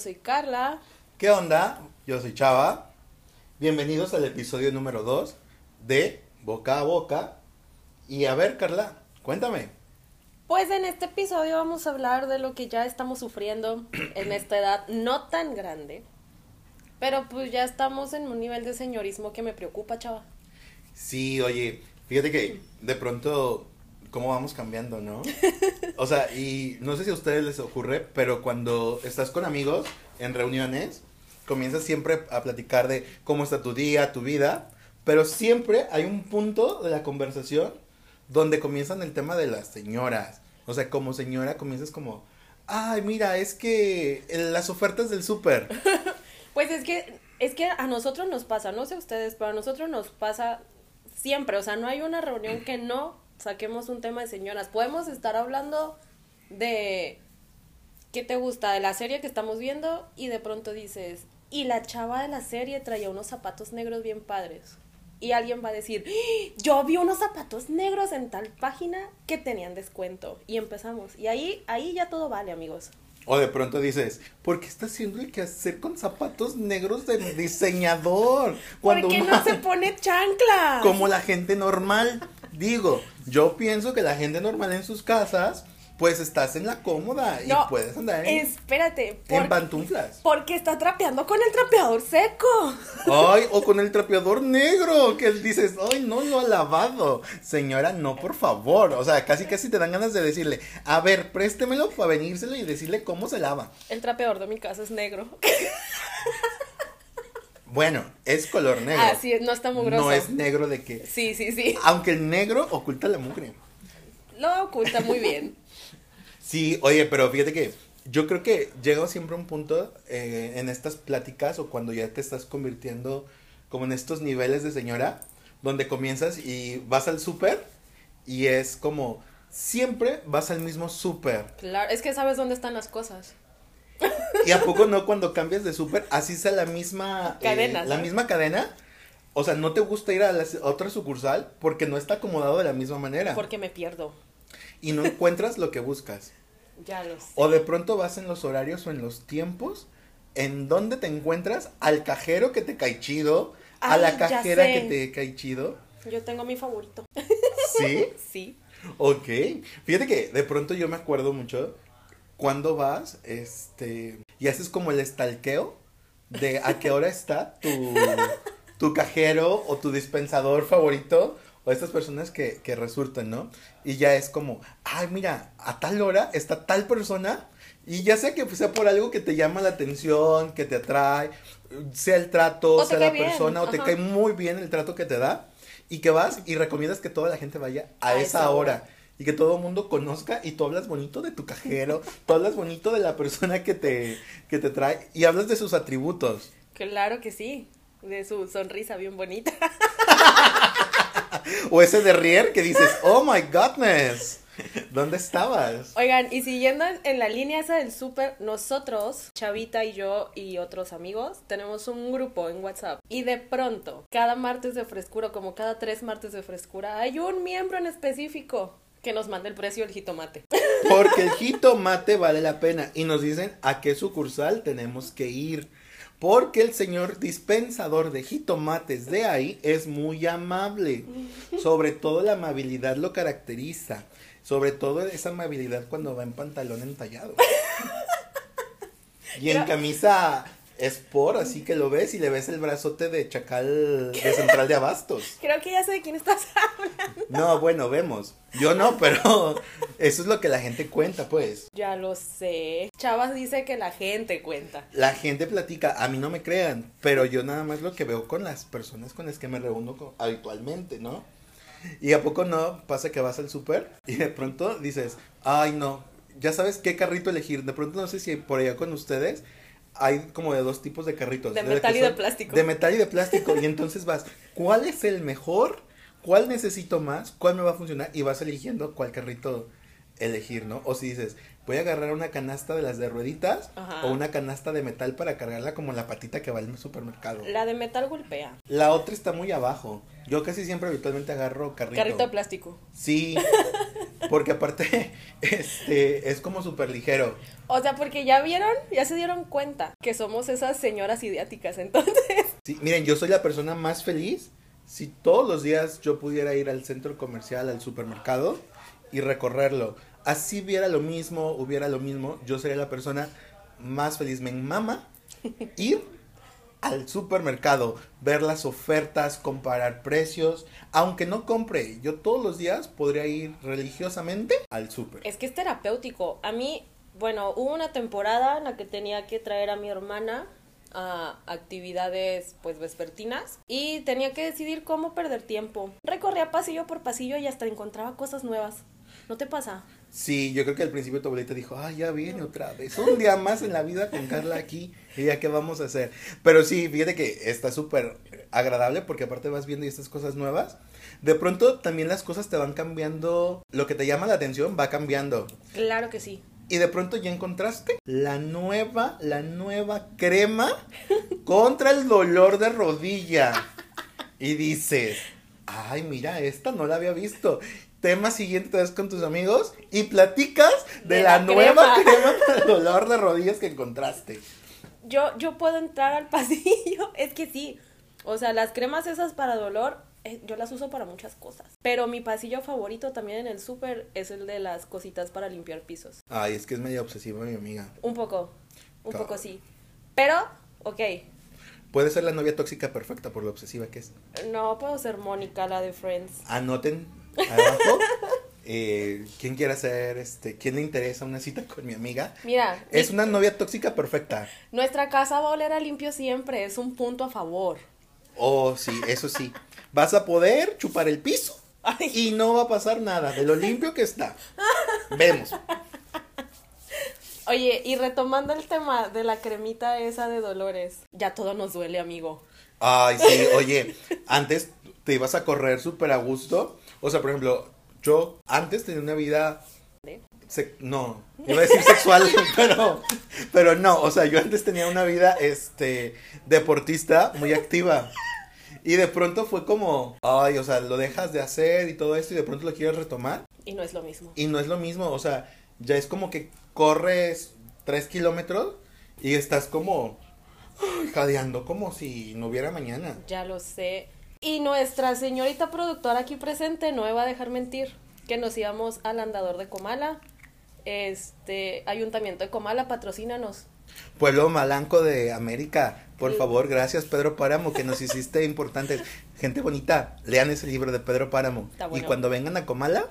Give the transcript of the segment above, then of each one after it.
Soy Carla. ¿Qué onda? Yo soy Chava. Bienvenidos al episodio número 2 de Boca a Boca. Y a ver, Carla, cuéntame. Pues en este episodio vamos a hablar de lo que ya estamos sufriendo en esta edad no tan grande. Pero pues ya estamos en un nivel de señorismo que me preocupa, chava. Sí, oye, fíjate que de pronto cómo vamos cambiando, ¿no? O sea, y no sé si a ustedes les ocurre, pero cuando estás con amigos en reuniones, comienzas siempre a platicar de cómo está tu día, tu vida, pero siempre hay un punto de la conversación donde comienzan el tema de las señoras. O sea, como señora comienzas como, ay, mira, es que las ofertas del súper. pues es que, es que a nosotros nos pasa, no sé ustedes, pero a nosotros nos pasa siempre, o sea, no hay una reunión que no saquemos un tema de señoras. Podemos estar hablando de qué te gusta de la serie que estamos viendo y de pronto dices, y la chava de la serie traía unos zapatos negros bien padres. Y alguien va a decir, ¡Ah! yo vi unos zapatos negros en tal página que tenían descuento. Y empezamos. Y ahí, ahí ya todo vale, amigos. O de pronto dices, ¿por qué está haciendo el que hacer con zapatos negros de diseñador? Cuando ¿Por qué no se pone chancla? Como la gente normal. Digo, yo pienso que la gente normal en sus casas pues estás en la cómoda y puedes andar en, espérate, en pantuflas. Porque está trapeando con el trapeador seco. Ay, o con el trapeador negro, que dices, ay, no lo ha lavado. Señora, no, por favor. O sea, casi casi te dan ganas de decirle, a ver, préstemelo para venírselo y decirle cómo se lava. El trapeador de mi casa es negro. Bueno, es color negro. Ah, sí, no está mugroso. No es negro de que. Sí, sí, sí. Aunque el negro oculta la mugre. Lo oculta muy bien. sí, oye, pero fíjate que yo creo que llega siempre un punto eh, en estas pláticas o cuando ya te estás convirtiendo como en estos niveles de señora, donde comienzas y vas al súper y es como siempre vas al mismo súper. Claro, es que sabes dónde están las cosas. ¿Y a poco no cuando cambias de súper, así sea la misma eh, cadena? la misma cadena. O sea, no te gusta ir a, la, otra sucursal porque no está acomodado de la misma manera. Porque me pierdo. Y no encuentras lo que buscas. Ya lo sé. O de pronto vas en los horarios o en los tiempos en donde te encuentras al cajero que te cae chido, a la cajera que te cae chido. Yo tengo mi favorito. ¿Sí? sí. Ok. Fíjate que de pronto yo me acuerdo mucho cuando vas, este, y haces como el estalqueo de a qué hora está tu, tu cajero o tu dispensador favorito o estas personas que, que resultan, ¿no? Y ya es como, ay, mira, a tal hora está tal persona y ya sea que sea por algo que te llama la atención, que te atrae, sea el trato, sea la persona, o te cae muy bien el trato que te da, y que vas y recomiendas que toda la gente vaya a, esa, hora y que todo el mundo conozca y tú hablas bonito de tu cajero, tú hablas bonito de la persona que te, que te trae y hablas de sus atributos. Claro que sí, de su sonrisa bien bonita. o ese de Rier que dices, oh my godness. ¿Dónde estabas? Oigan, y siguiendo en la línea esa del súper, nosotros, Chavita y yo y otros amigos, tenemos un grupo en WhatsApp. Y de pronto, cada martes de frescura, como cada tres martes de frescura, hay un miembro en específico que nos mande el precio del jitomate. Porque el jitomate vale la pena. Y nos dicen a qué sucursal tenemos que ir. Porque el señor dispensador de jitomates de ahí es muy amable. Sobre todo la amabilidad lo caracteriza. Sobre todo esa amabilidad cuando va en pantalón entallado. Y en camisa es por, así que lo ves y le ves el brazote de chacal de central de abastos. Creo que ya sé de quién estás hablando. No, bueno, vemos. Yo no, pero eso es lo que la gente cuenta, pues. Ya lo sé. Chavas dice que la gente cuenta. La gente platica, a mí no me crean, pero yo nada más lo que veo con las personas con las que me reúno habitualmente, ¿no? Y a poco no pasa que vas al súper y de pronto dices, ay no, ya sabes qué carrito elegir. De pronto no sé si por allá con ustedes hay como de dos tipos de carritos. De, metal y de plástico. De metal y de plástico. y entonces vas, ¿cuál es el mejor? ¿Cuál necesito más? ¿Cuál me va a funcionar? Y vas eligiendo cuál carrito elegir, ¿no? O si dices, voy a agarrar una canasta de las de rueditas o una canasta de metal para cargarla como la patita que va al supermercado. La de metal golpea. La otra está muy abajo. Yo casi siempre habitualmente agarro carrito. Carrito de plástico. Sí. Porque aparte, este, es como súper ligero. O sea, porque ya vieron, ya se dieron cuenta que somos esas señoras idiáticas, entonces. Sí, miren, yo soy la persona más feliz si todos los días yo pudiera ir al centro comercial, al supermercado y recorrerlo. Así viera lo mismo, hubiera lo mismo, yo sería la persona más feliz. Me mama ir al supermercado, ver las ofertas, comparar precios. Aunque no compre, yo todos los días podría ir religiosamente al super. Es que es terapéutico. A mí, bueno, hubo una temporada en la que tenía que traer a mi hermana a actividades pues vespertinas y tenía que decidir cómo perder tiempo. Recorría pasillo por pasillo y hasta encontraba cosas nuevas. ¿No te pasa? Sí, yo creo que al principio tu abuelita dijo, ah, ya viene otra vez, un día más en la vida con Carla aquí, y ya qué vamos a hacer. Pero sí, fíjate que está súper agradable porque aparte vas viendo estas cosas nuevas. De pronto también las cosas te van cambiando, lo que te llama la atención va cambiando. Claro que sí. Y de pronto ya encontraste la nueva, la nueva crema contra el dolor de rodilla. Y dices, ay, mira, esta no la había visto tema siguiente te con tus amigos y platicas de, la, nueva crema. para el dolor de rodillas que encontraste. Yo, yo puedo entrar al pasillo, es que sí. O sea, las cremas esas para dolor, eh, yo las uso para muchas cosas. Pero mi pasillo favorito también en el súper es el de las cositas para limpiar pisos. Ay, es que es medio obsesiva mi amiga. Un poco, un poco sí. Pero, ok. Puede ser la novia tóxica perfecta por lo obsesiva que es. No, puedo ser Mónica, la de Friends. Anoten abajo. Eh, ¿Quién quiere hacer, este, quién le interesa una cita con mi amiga? Mira. Es una novia tóxica perfecta. Nuestra casa va a oler a limpio siempre, es un punto a favor. Oh, sí, eso sí. Vas a poder chupar el piso y no va a pasar nada de lo limpio que está. Vemos. Oye, y retomando el tema de la cremita esa de Dolores, ya todo nos duele, amigo. Ay, sí, oye, antes te ibas a correr súper a gusto o sea, por ejemplo, yo antes tenía una vida... no, iba a decir sexual, pero, pero no, o sea, yo antes tenía una vida, este, deportista muy activa. Y de pronto fue como, ay, o sea, lo dejas de hacer y todo esto y de pronto lo quieres retomar. Y no es lo mismo. Y no es lo mismo, o sea, ya es como que corres tres kilómetros y estás como jadeando como si no hubiera mañana. Ya lo sé. Y nuestra señorita productora aquí presente no me va a dejar mentir que nos íbamos al andador de Comala. Este, Ayuntamiento de Comala, patrocínanos. Pueblo Malanco de América, por favor, gracias Pedro Páramo, que nos hiciste importantes. Gente bonita, lean ese libro de Pedro Páramo. Y cuando vengan a Comala,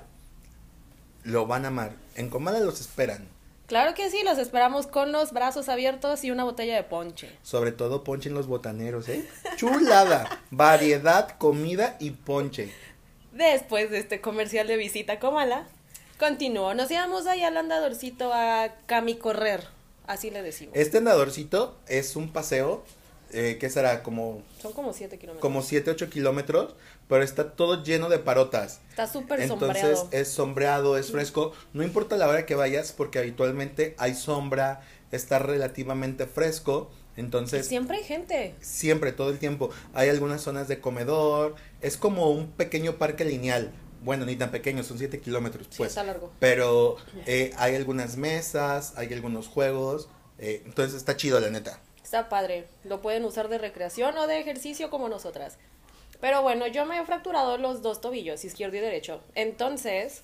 lo van a amar. En Comala los esperan. Claro que sí, los esperamos con los brazos abiertos y una botella de ponche. Sobre todo ponche en los botaneros, ¿eh? Chulada, variedad, comida y ponche. Después de este comercial de visita Comala, continuó. Nos íbamos ahí al andadorcito a camicorrer, así le decimos. Este andadorcito es un paseo eh, ¿qué será? Como... Son como 7 kilómetros. Como 7, 8 kilómetros, pero está todo lleno de parotas. Está súper sombreado. Entonces es sombreado, es fresco. No importa la hora que vayas, porque habitualmente hay sombra, está relativamente fresco. Entonces... siempre hay gente. Siempre, todo el tiempo. Hay algunas zonas de comedor. Es como un pequeño parque lineal. Bueno, ni tan pequeño, son 7 kilómetros. Pues. está largo. Pero eh, hay algunas mesas, hay algunos juegos. Eh, entonces está chido, la neta. Está padre. Lo pueden usar de recreación o de ejercicio como nosotras. Pero bueno, yo me he fracturado los dos tobillos, izquierdo y derecho. Entonces,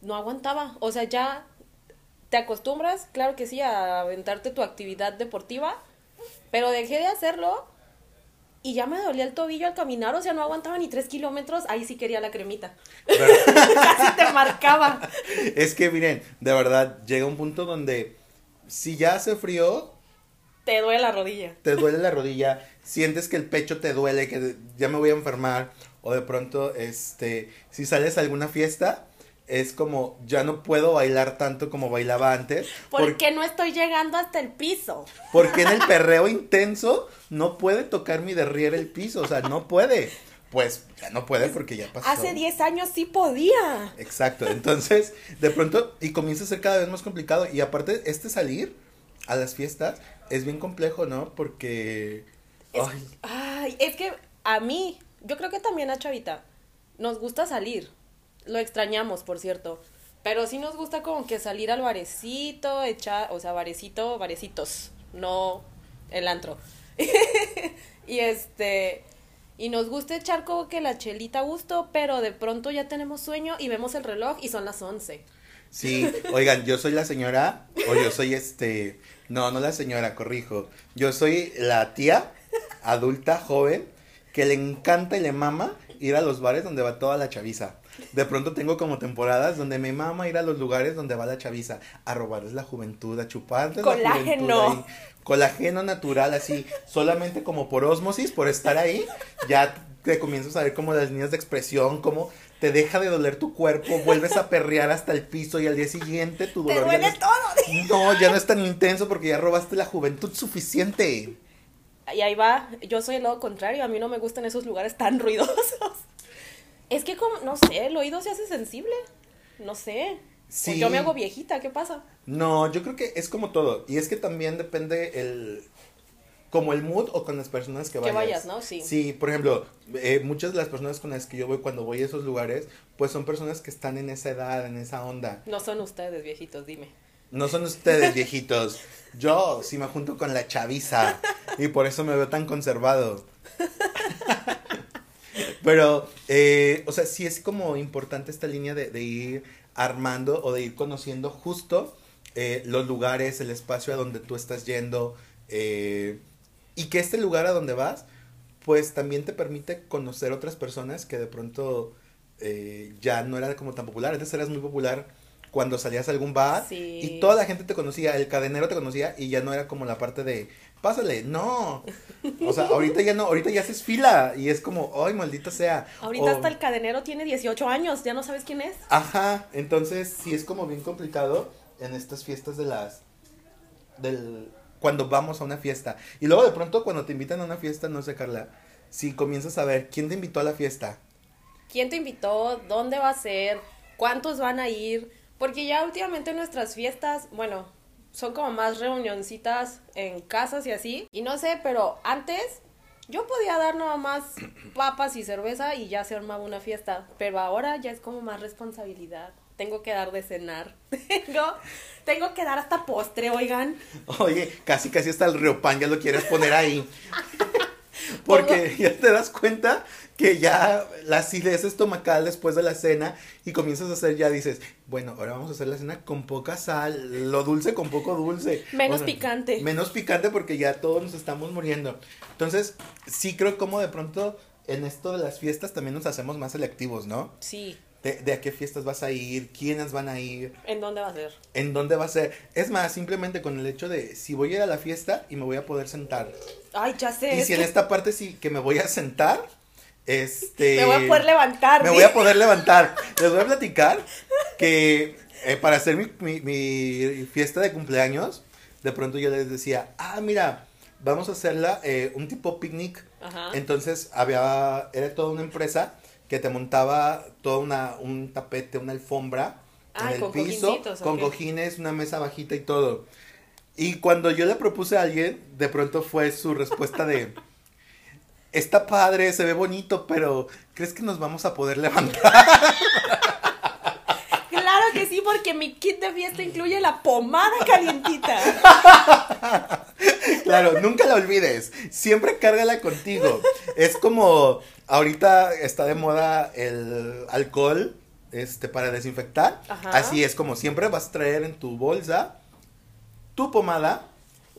no aguantaba. O sea, ya te acostumbras, claro que sí, a aventarte tu actividad deportiva. Pero dejé de hacerlo y ya me dolía el tobillo al caminar, o sea, no aguantaba ni tres kilómetros, ahí sí quería la cremita. Casi te marcaba. Es que miren, de verdad, llega un punto donde si ya hace frío, te duele la rodilla. Te duele la rodilla, sientes que el pecho te duele, que ya me voy a enfermar, o de pronto, este, si sales a alguna fiesta, es como, ya no puedo bailar tanto como bailaba antes. ¿Por qué no estoy llegando hasta el piso? Porque en el perreo intenso no puede tocar mi derrier el piso, o sea, no puede. Pues ya no puede porque ya pasó. Hace 10 años sí podía. Exacto, entonces de pronto y comienza a ser cada vez más complicado y aparte este salir a las fiestas es bien complejo, ¿no? Porque... ay. es que a mí, yo creo que también a Chavita, nos gusta salir. lo extrañamos, por cierto. Pero sí nos gusta como que salir al barecito, echar, o sea, barecito, barecitos, no el antro. y este, y nos gusta echar como que la chelita a gusto, pero de pronto ya tenemos sueño y vemos el reloj y son las 11. Sí, oigan, yo soy la señora, o yo soy este, no, no la señora, corrijo. Yo soy la tía adulta, joven, que le encanta y le mama ir a los bares donde va toda la chaviza. De pronto tengo como temporadas donde me mama ir a los lugares donde va la chaviza a robarles la juventud, a chuparles Colágeno. la juventud ahí. Colágeno natural, así, solamente como por osmosis, por estar ahí, ya te comienzas a ver como las líneas de expresión, como te deja de doler tu cuerpo, vuelves a perrear hasta el piso y al día siguiente tu Te dolor ya no duele es- todo. no, ya no es tan intenso porque ya robaste la juventud suficiente. Y ahí va, yo soy el lado contrario, a mí no me gustan esos lugares tan ruidosos. Es que como, no sé, el oído se hace sensible. No sé. Sí. O yo me hago viejita, ¿qué pasa? No, yo creo que es como todo. Y es que también depende el. Como el mood o con las personas que Que vayas. vayas, ¿no? Sí. Sí, por ejemplo, eh, muchas de las personas con las que yo voy cuando voy a esos lugares, pues son personas que están en esa edad, en esa onda. No son ustedes, viejitos, dime. No son ustedes viejitos. Yo sí me junto con la chaviza. Y por eso me veo tan conservado. Pero, eh, o sea, sí es como importante esta línea de, de ir armando o de ir conociendo justo eh, los lugares, el espacio a donde tú estás yendo. eh, y que este lugar a donde vas, pues también te permite conocer otras personas que de pronto eh, ya no era como tan popular. Antes eras muy popular cuando salías a algún bar Sí. y toda la gente te conocía, el cadenero te conocía y ya no era como la parte de, pásale, no. O sea, ahorita ya no, ahorita ya haces fila y es como, ay, maldita sea. Ahorita O- hasta el cadenero tiene 18 años, ya no sabes quién es. Ajá, entonces sí es como bien complicado en estas fiestas de las del cuando vamos a una fiesta. Y luego de pronto cuando te invitan a una fiesta, no sé, Carla, si comienzas a ver quién te invitó a la fiesta. ¿Quién te invitó? ¿Dónde va a ser? ¿Cuántos van a ir? Porque ya últimamente nuestras fiestas, bueno, son como más reunioncitas en casas y así. Y no sé, pero antes yo podía dar nada más papas y cerveza y ya se armaba una fiesta. Pero ahora ya es como más responsabilidad. Tengo que dar de cenar. Tengo, tengo que dar hasta postre, oigan. Oye, casi casi hasta el Riopan ya lo quieres poner ahí. Porque ya te das cuenta que ya la acidez estomacal después de la cena y comienzas a hacer ya dices, bueno, ahora vamos a hacer la cena con poca sal, lo dulce con poco dulce. Menos picante. Menos picante porque ya todos nos estamos muriendo. Entonces, sí creo como de pronto en esto de las fiestas también nos hacemos más selectivos, ¿no? Sí. De, de a qué fiestas vas a ir, quiénes van a ir, ¿En dónde va a ser? en dónde va a ser. Es más, simplemente con el hecho de si voy a ir a la fiesta y me voy a poder sentar. Ay, ya sé. Y si en esta parte sí que me voy a sentar, este... Me voy a poder levantar. Me ¿sí? voy a poder levantar. Les voy a platicar que eh, para hacer mi, mi- mi fiesta de cumpleaños, de pronto yo les decía, ah, mira, vamos a hacerla eh, un tipo picnic. Ajá. Entonces había, era toda una empresa que te montaba toda una, un tapete, una alfombra Ah, en el piso, con cojines, una mesa bajita y todo. Y cuando yo le propuse a alguien, de pronto fue su respuesta de, está padre, se ve bonito, pero ¿crees que nos vamos a poder levantar? Claro que sí, porque mi kit de fiesta incluye la pomada calientita. Claro, nunca la olvides. Siempre cárgala contigo. Es como ahorita está de moda el alcohol este para desinfectar. Ajá. Así es como siempre vas a traer en tu bolsa tu pomada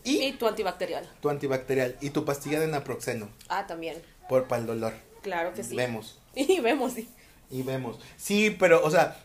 y, Y tu antibacterial. tu antibacterial y tu pastilla de naproxeno Ah, también. por para el dolor. Claro que sí. Vemos. Y vemos, sí. Y vemos. Sí, pero, o sea,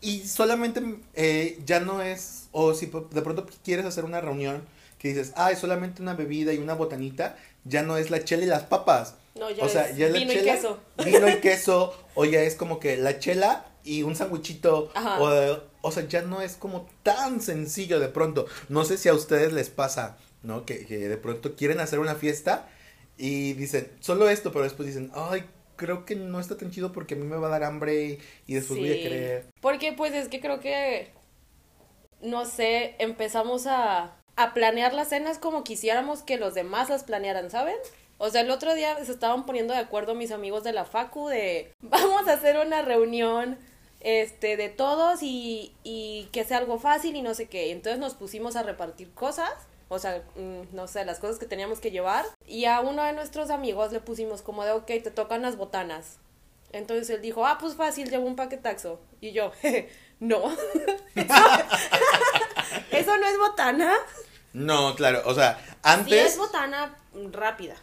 y solamente eh, ya no es, o si de pronto quieres hacer una reunión que dices, ah, es solamente una bebida y una botanita, ya no es la chela y las papas. No, ya o sea, es ya es la vino y chela, queso. Vino y queso, o ya es como que la chela y un sandwichito, Ajá. o, o sea, ya no es como tan sencillo de pronto. No sé si a ustedes les pasa, ¿no? Que, que de pronto quieren hacer una fiesta y dicen, solo esto, pero después dicen, ay, creo que no está tan chido porque a mí me va a dar hambre y, y después voy a querer. Porque pues es que creo que, no sé, empezamos a, a planear las cenas como quisiéramos que los demás las planearan, ¿saben? O sea, el otro día se estaban poniendo de acuerdo mis amigos de la facu de vamos a hacer una reunión este, de todos y, y que sea algo fácil y no sé qué. Entonces nos pusimos a repartir cosas, o sea, mm, no sé, las cosas que teníamos que llevar. Y a uno de nuestros amigos le pusimos como de, ok, te tocan las botanas. Entonces él dijo, ah, pues fácil, llevo un paquetaxo. Y yo, no. ¿Eso no es botana? No, claro, o sea, Sí antes, es botana rápida.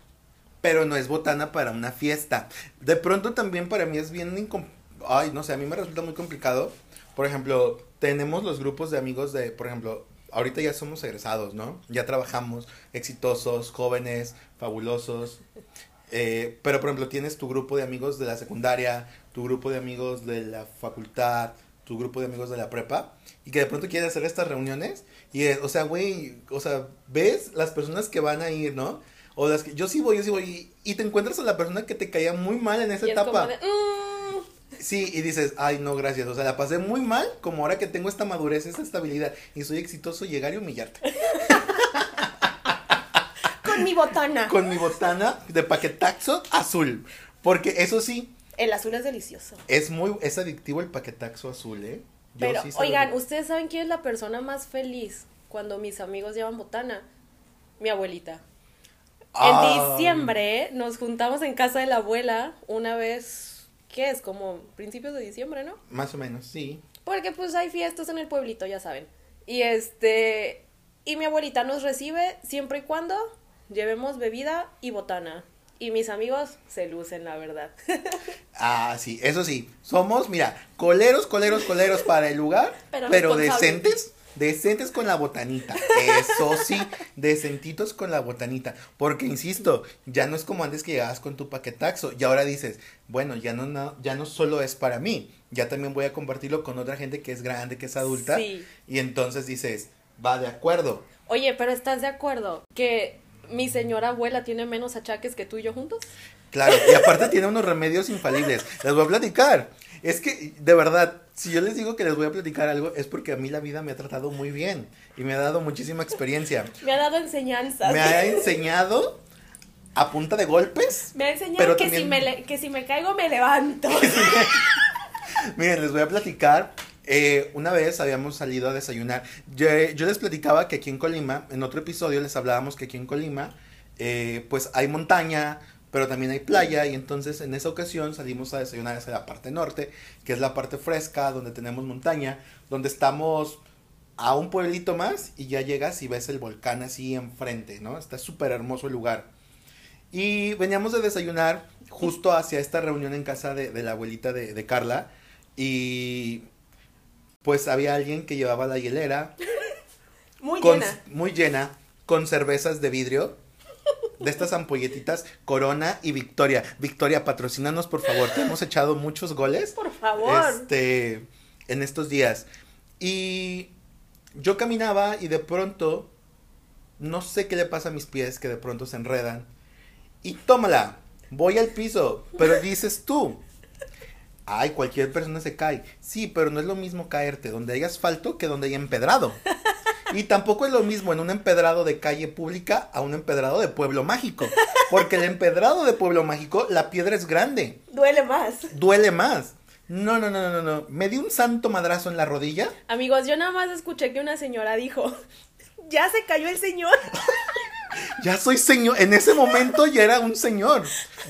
pero no es botana para una fiesta. De pronto también para mí es bien incom- Ay, no sé, a mí me resulta muy complicado. Por ejemplo, tenemos los grupos de amigos de, por ejemplo, ahorita ya somos egresados, ¿no? Ya trabajamos, exitosos, jóvenes, fabulosos. Eh, pero, por ejemplo, tienes tu grupo de amigos de la secundaria, tu grupo de amigos de la facultad, tu grupo de amigos de la prepa, y que de pronto quieren hacer estas reuniones. Y, eh, o sea, güey, o sea, ves las personas que van a ir, ¿no? O las que yo sí voy, yo sí voy, y, y te encuentras a la persona que te caía muy mal en esa Y es etapa. de, "Mm". Sí, y dices, ay, no, gracias. O sea, la pasé muy mal, como ahora que tengo esta madurez, esta estabilidad, y soy exitoso, llegar y humillarte. con mi botana. Con mi botana de paquetaxo azul. Porque eso sí, El azul es delicioso. es muy, es adictivo el paquetaxo azul, ¿eh? Yo Pero, sí lo oigan. ¿ustedes saben quién es la persona más feliz cuando mis amigos llevan botana? Mi abuelita. Ah. En diciembre nos juntamos en casa de la abuela una vez, ¿qué es? Como principios de diciembre, ¿no? Más o menos, sí. Porque pues hay fiestas en el pueblito, ya saben. Y este, y mi abuelita nos recibe siempre y cuando llevemos bebida y botana. Y mis amigos se lucen, la verdad. Ah, sí, eso sí. Somos, mira, coleros, coleros, coleros para el lugar, Pero decentes, decentes con la botanita. Eso sí, decentitos con la botanita. Porque, insisto, ya no es como antes que llegabas con tu paquetaxo. Y ahora dices, bueno, ya no, no, ya no solo es para mí, ya también voy a compartirlo con otra gente que es grande, que es adulta. Sí. Y entonces dices, va de acuerdo. Oye, pero ¿estás de acuerdo que mi señora abuela tiene menos achaques que tú y yo juntos? Claro, y aparte tiene unos remedios infalibles. Les voy a platicar. Es que, de verdad, si yo les digo que les voy a platicar algo, es porque a mí la vida me ha tratado muy bien y me ha dado muchísima experiencia. Me ha dado enseñanzas. Me ha enseñado a punta de golpes. Me ha enseñado pero que, si me le- que si me caigo me levanto. Miren, les voy a platicar. Eh, una vez habíamos salido a desayunar. Yo, les platicaba que aquí en Colima, en otro episodio les hablábamos que aquí en Colima, eh, pues hay montaña, pero también hay playa. Y entonces en esa ocasión salimos a desayunar hacia la parte norte, que es la parte fresca, donde tenemos montaña, donde estamos a un pueblito más y ya llegas y ves el volcán así enfrente, ¿no? Está súper hermoso el lugar. Y veníamos de desayunar justo hacia esta reunión en casa de, de la abuelita de, de Carla. Y pues había alguien que llevaba la hielera Muy con- llena. muy llena, con cervezas de vidrio. De estas ampolletitas, Corona y Victoria. Victoria, patrocínanos, por favor. Te hemos echado muchos goles Por favor. este, en estos días. Y yo caminaba y de pronto, no sé qué le pasa a mis pies, que de pronto se enredan. Y tómala, voy al piso, pero dices tú. Ay, cualquier persona se cae. Sí, pero no es lo mismo caerte donde hay asfalto que donde hay empedrado. Y tampoco es lo mismo en un empedrado de calle pública a un empedrado de pueblo mágico. Porque el empedrado de pueblo mágico, la piedra es grande Duele más. duele más. No, no, no, no, no. Me di un santo madrazo en la rodilla. Amigos, yo nada más escuché que una señora dijo, ya se cayó el señor. Ya soy señor. En ese momento ya era un señor.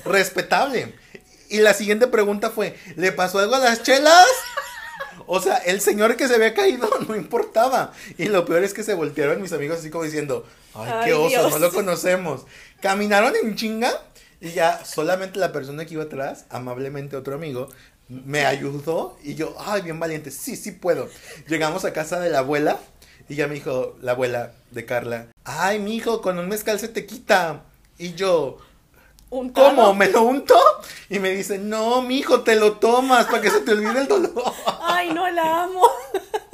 Respetable. Y la siguiente pregunta fue, ¿le pasó algo a las chelas? O sea, el señor que se había caído no importaba. Y lo peor es que se voltearon mis amigos así como diciendo, ay, Ay, qué oso, Dios. no lo conocemos. Caminaron en chinga y ya solamente la persona que iba atrás, amablemente otro amigo, me ayudó y yo, ay, bien valiente, sí, sí puedo. Llegamos a casa de la abuela y ya me dijo la abuela de Carla, ay, mi hijo, con un mezcal se te quita. Y yo, Un ¿cómo? ¿Me lo unto? Y me dice, no, mi hijo, te lo tomas para que se te olvide el dolor. Ay, no la amo.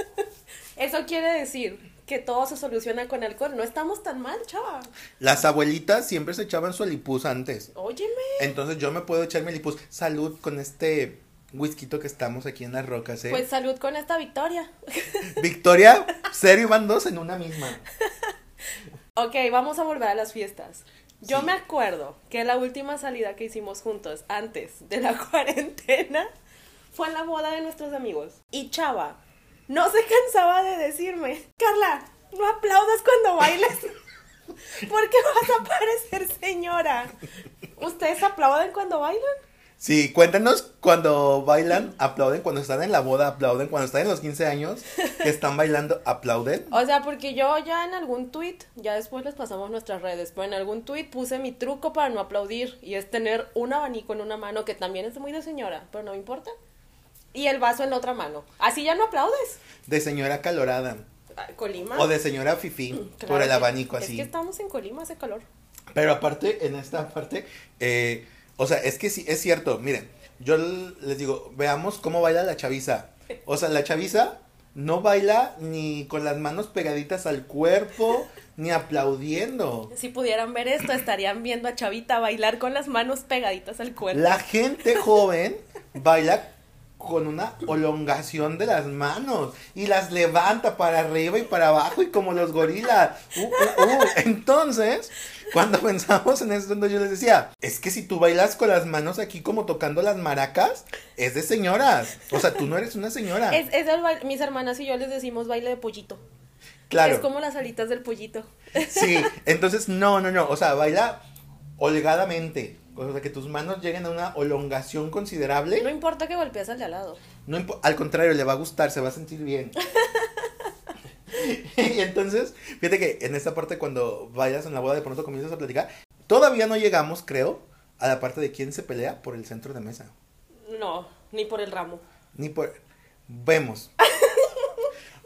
Eso quiere decir que todo se soluciona con alcohol. No estamos tan mal, chava. Las abuelitas siempre se echaban su alipuz antes. Óyeme. Entonces yo me puedo echar mi alipuz. Salud con este whisky que estamos aquí en las rocas, ¿eh? Pues salud con esta victoria. Victoria, serio, van dos en una misma. Ok, vamos a volver a las fiestas. Yo Sí. me acuerdo que la última salida que hicimos juntos antes de la cuarentena fue en la boda de nuestros amigos. Y Chava no se cansaba de decirme, Carla, no aplaudas cuando bailes. Porque vas a parecer señora. ¿Ustedes aplauden cuando bailan? Sí, cuéntanos cuando bailan, aplauden, cuando están en la boda, aplauden, cuando están en los 15 años, que están bailando, aplauden. O sea, porque yo ya en algún tweet, ya después les pasamos nuestras redes, pero en algún tweet puse mi truco para no aplaudir y es tener un abanico en una mano, que también es muy de señora, pero no me importa, y el vaso en la otra mano. Así ya no aplaudes. De señora calorada. Ah, Colima. O de señora fifí, Claro por el que- abanico Es así. que estamos en Colima, hace calor. Pero aparte, en esta parte, eh, o sea, es que sí, es cierto, miren, yo les digo, veamos cómo baila la chaviza. O sea, la chaviza no baila ni con las manos pegaditas al cuerpo, ni aplaudiendo. Si pudieran ver esto, estarían viendo a Chavita bailar con las manos pegaditas al cuerpo. La gente joven baila con una elongación de las manos y las levanta para arriba y para abajo y como los gorilas. Uh, uh, uh. Entonces, cuando pensamos en entonces yo les decía, es que si tú bailas con las manos aquí como tocando las maracas, es de señoras. O sea, tú no eres una señora. Es, es el mis hermanas y yo les decimos baile de pollito. claro. Es como las alitas del pollito. Sí, entonces no, no, no, o sea, baila holgadamente. O sea, que tus manos lleguen a una elongación considerable. No importa que golpees al de al lado. No al contrario, le va a gustar, se va a sentir bien. y entonces, fíjate que en esta parte cuando vayas en la boda de pronto comienzas a platicar, todavía no llegamos, creo, a la parte de quién se pelea por el centro de mesa. No, ni por el ramo. Ni por... Vemos.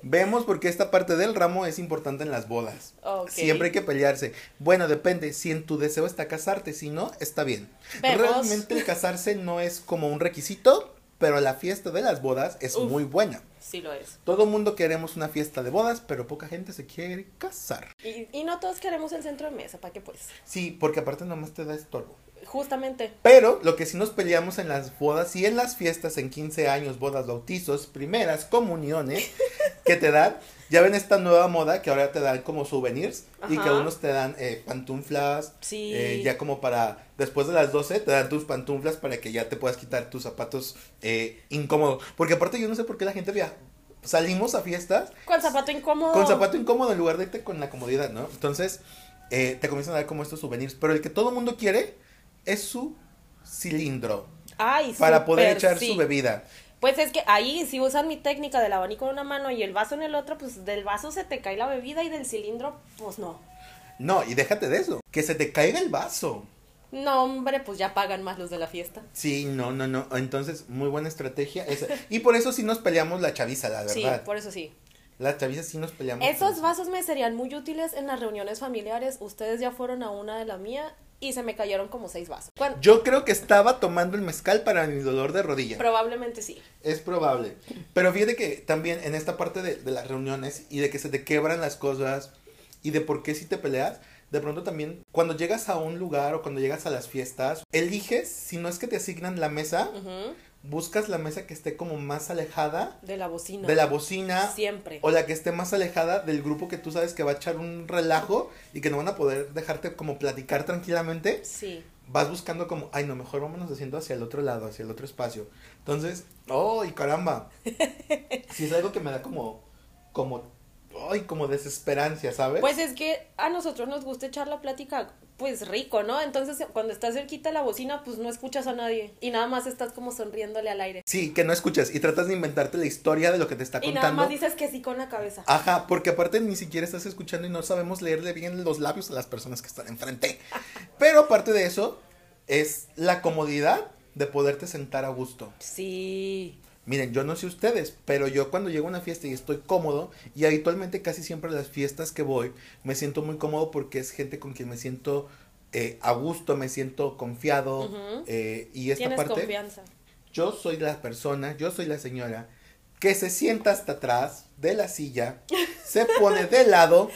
Vemos porque esta parte del ramo es importante en las bodas. Siempre hay que pelearse. Bueno, depende. Si en tu deseo está casarte, si no, está bien. Vemos. Realmente el casarse no es como un requisito, pero la fiesta de las bodas es Uf. muy buena. Sí lo es. Todo mundo queremos una fiesta de bodas, pero poca gente se quiere casar. Y, y no todos queremos el centro de mesa, ¿para qué pues? Sí, porque aparte nomás te da estorbo. Justamente. Pero lo que sí nos peleamos en las bodas y en las fiestas, en 15 años, bodas, bautizos, primeras comuniones que te dan, ya ven esta nueva moda que ahora te dan como souvenirs y que unos te dan eh, pantuflas, Sí. eh, ya como para, después de las 12 te dan tus pantuflas para que ya te puedas quitar tus zapatos eh, incómodos. Porque aparte yo no sé por qué la gente vea, salimos a fiestas Con zapato incómodo. con zapato incómodo en lugar de irte con la comodidad, ¿no? Entonces, eh, te comienzan a dar como estos souvenirs. Pero el que todo mundo quiere es su cilindro Ay, para poder echar sí. su bebida. Pues es que ahí, si usan mi técnica del abanico en una mano y el vaso en el otro, pues del vaso se te cae la bebida y del cilindro, pues no. No, y déjate de eso, que se te caiga el vaso. No, hombre, pues ya pagan más los de la fiesta. Sí, no, no, no. Entonces, muy buena estrategia esa. Y por eso sí nos peleamos la chaviza, la Sí, verdad. por eso sí. La chaviza sí nos peleamos. Esos eso. vasos me serían muy útiles en las reuniones familiares. Ustedes ya fueron a una de la mía y se me cayeron como seis vasos. Yo creo que estaba tomando el mezcal para mi dolor de rodilla. Probablemente sí. Es probable. Pero fíjate que también en esta parte de, de las reuniones y de que se te quebran las cosas y de por qué si te peleas, de pronto también cuando llegas a un lugar o cuando llegas a las fiestas, eliges, si no es que te asignan la mesa. Buscas la mesa que esté como más alejada De la bocina. de la bocina Siempre. o la que esté más alejada del grupo que tú sabes que va a echar un relajo y que no van a poder dejarte como platicar tranquilamente Sí. vas buscando como, ay, no, mejor vámonos haciendo hacia el otro lado, hacia el otro espacio. Entonces, ¡ay, caramba! Sí, es algo que me da como, como, ay, como desesperancia, ¿sabes? Pues es que a nosotros nos gusta echar la plática, pues rico, ¿no? Entonces cuando estás cerquita la bocina, pues no escuchas a nadie y nada más estás como sonriéndole al aire. Sí, que no escuchas y tratas de inventarte la historia de lo que te está Y nada contando. más dices que sí con la cabeza. Ajá, porque aparte ni siquiera estás escuchando y no sabemos leerle bien los labios a las personas que están enfrente. Pero aparte de eso, es la comodidad de poderte sentar a gusto. Sí. Miren, yo no sé ustedes, pero yo cuando llego a una fiesta y estoy cómodo, y habitualmente casi siempre las fiestas que voy, me siento muy cómodo porque es gente con quien me siento eh, a gusto, me siento confiado, eh, y esta Tienes parte, confianza. yo soy la persona, yo soy la señora que se sienta hasta atrás de la silla, se pone de lado,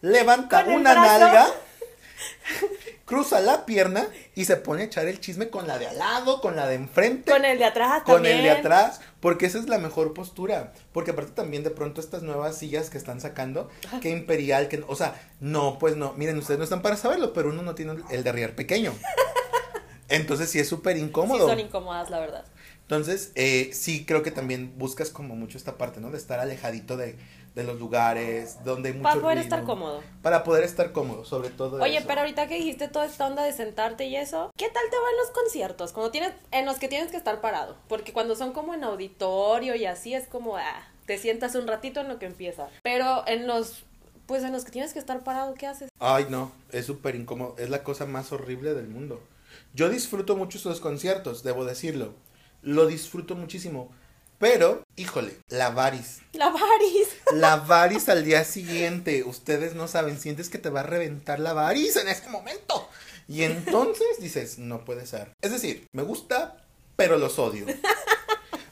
levanta una brazo. nalga, cruza la pierna y se pone a echar el chisme con la de al lado, con la de enfrente Con el de atrás con también. el de atrás, porque esa es la mejor postura, porque aparte también de pronto estas nuevas sillas que están sacando, que imperial, que, o sea, no, pues no, miren, ustedes no están para saberlo, pero uno no tiene el derrier pequeño. Entonces sí es súper Sí, incómodo. son incómodas, la verdad. Entonces, eh, sí creo que también buscas como mucho esta parte, ¿no? De estar alejadito de, de los lugares donde hay mucho Para poder ruido. estar cómodo. Para poder estar cómodo, sobre todo Oye, eso. pero ahorita que dijiste toda esta onda de sentarte y eso, ¿qué tal te van los conciertos? Cuando tienes, en los que tienes que estar parado. Porque cuando son como en auditorio y así es como, ah, te sientas un ratito en lo que empieza. Pero en los, pues en los que tienes que estar parado, ¿qué haces? Ay, no, es súper incómodo. Es la cosa más horrible del mundo. Yo disfruto mucho esos conciertos, debo decirlo. Lo disfruto muchísimo. Pero, híjole, la varis. La varis. La varis al día siguiente. Ustedes no saben, sientes que te va a reventar la varis en ese momento. Y entonces dices, no puede ser. Es decir, me gusta, pero los odio.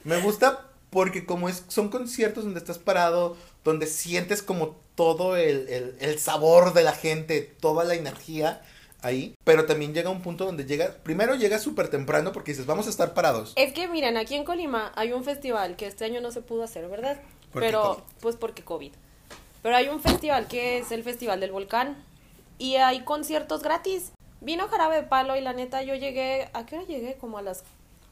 Me gusta porque como es, son conciertos donde estás parado, donde sientes como todo el, el, el sabor de la gente, toda la energía ahí. Pero también llega un punto donde llega, primero llega súper temprano porque dices, vamos a estar parados. Es que miren, aquí en Colima hay un festival que este año no se pudo hacer, ¿verdad? ¿Por qué Pero, COVID? pues porque COVID. Pero hay un festival que es el Festival del Volcán y hay conciertos gratis. Vino Jarabe de Palo y la neta yo llegué, ¿a qué hora llegué? Como a las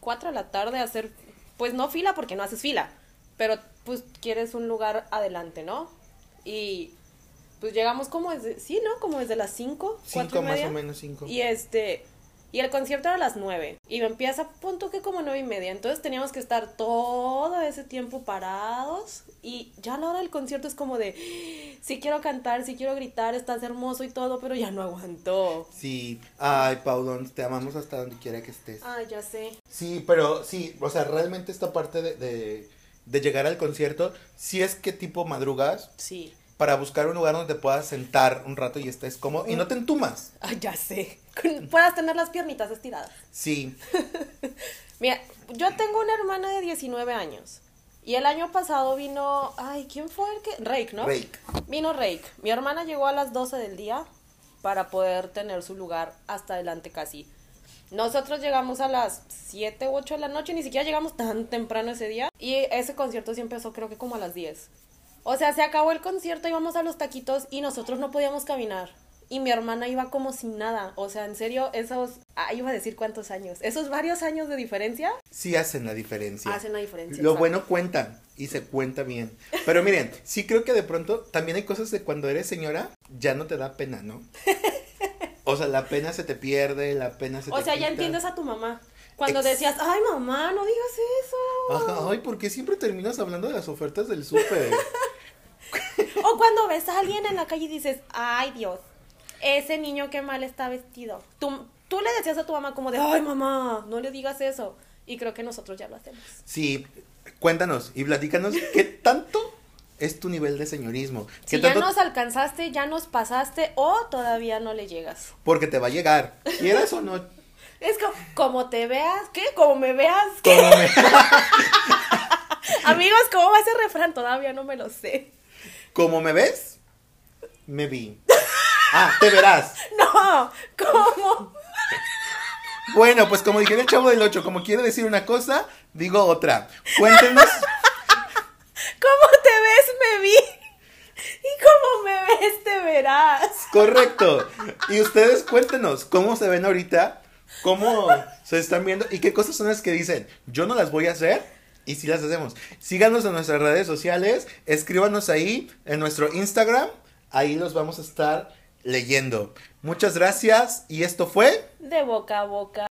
4 de la tarde a hacer, pues no fila porque no haces fila, pero pues quieres un lugar adelante, ¿no? Y pues llegamos como desde, sí, ¿no? Como desde las 5, Cinco más o menos, cinco. y este, y el concierto era a las 9. Y empieza a punto que como nueve y media. Entonces teníamos que estar todo ese tiempo parados. Y ya a la hora del concierto es como de, sí quiero cantar, sí quiero gritar, estás hermoso y todo, pero ya no aguantó. Sí, ay, Paulón, te amamos hasta donde quiera que estés. Ay, ya sé. Sí, pero sí, o sea, realmente esta parte de, de, de llegar al concierto, si es que tipo madrugas Sí. Para buscar un lugar donde te puedas sentar un rato y estés cómodo y no te entumas. Ya sé. Puedas tener las piernitas estiradas. Sí, Mira, yo tengo una hermana de 19 años. Y el año pasado vino, ay, ¿quién fue el que? Rake, ¿no? Rake. Vino Rake. Mi hermana llegó a las 12 del día para poder tener su lugar hasta adelante casi. Nosotros llegamos a las 7 u 8 de la noche, ni siquiera llegamos tan temprano ese día. Y ese concierto sí empezó creo que como a las 10. O sea, se acabó el concierto, íbamos a los taquitos y nosotros no podíamos caminar. Y mi hermana iba como sin nada. O sea, en serio, esos... Ah, iba a decir cuántos años. Esos varios años de diferencia sí hacen la diferencia. hacen la diferencia. Lo exacto. bueno cuentan y se cuenta bien. Pero miren, sí creo que de pronto también hay cosas de cuando eres señora, ya no te da pena, ¿no? O sea, la pena se te pierde, la pena se te O sea, ya entiendes a tu mamá. Cuando Ex- decías, ay mamá, no digas eso. Ajá, ay, ¿por qué siempre terminas hablando de las ofertas del súper? O cuando ves a alguien en la calle y dices, ay Dios, ese niño que mal está vestido. Tú, tú le decías a tu mamá como de, ay mamá, no le digas eso. Y creo que nosotros ya lo hacemos. Sí, cuéntanos y platícanos qué tanto es tu nivel de señorismo. Si ¿Qué ya nos alcanzaste, ya nos pasaste o todavía no le llegas. Porque te va a llegar, quieras o no. Es como, como te veas, ¿qué? Como me veas, ¿qué? Como me- Amigos, ¿cómo va ese refrán? Todavía no me lo sé. Como me ves, me vi. Ah, te verás. No, ¿cómo? Bueno, pues como dije el chavo del 8, como quiere decir una cosa, digo otra. Cuéntenos, ¿Cómo te ves, me vi? Y como me ves, te verás. correcto. Y ustedes cuéntenos cómo se ven ahorita, cómo se están viendo y qué cosas son las que dicen, yo no las voy a hacer y si las hacemos. Síganos en nuestras redes sociales, escríbanos ahí en nuestro Instagram, ahí los vamos a estar leyendo. Muchas gracias y esto fue... De boca a boca.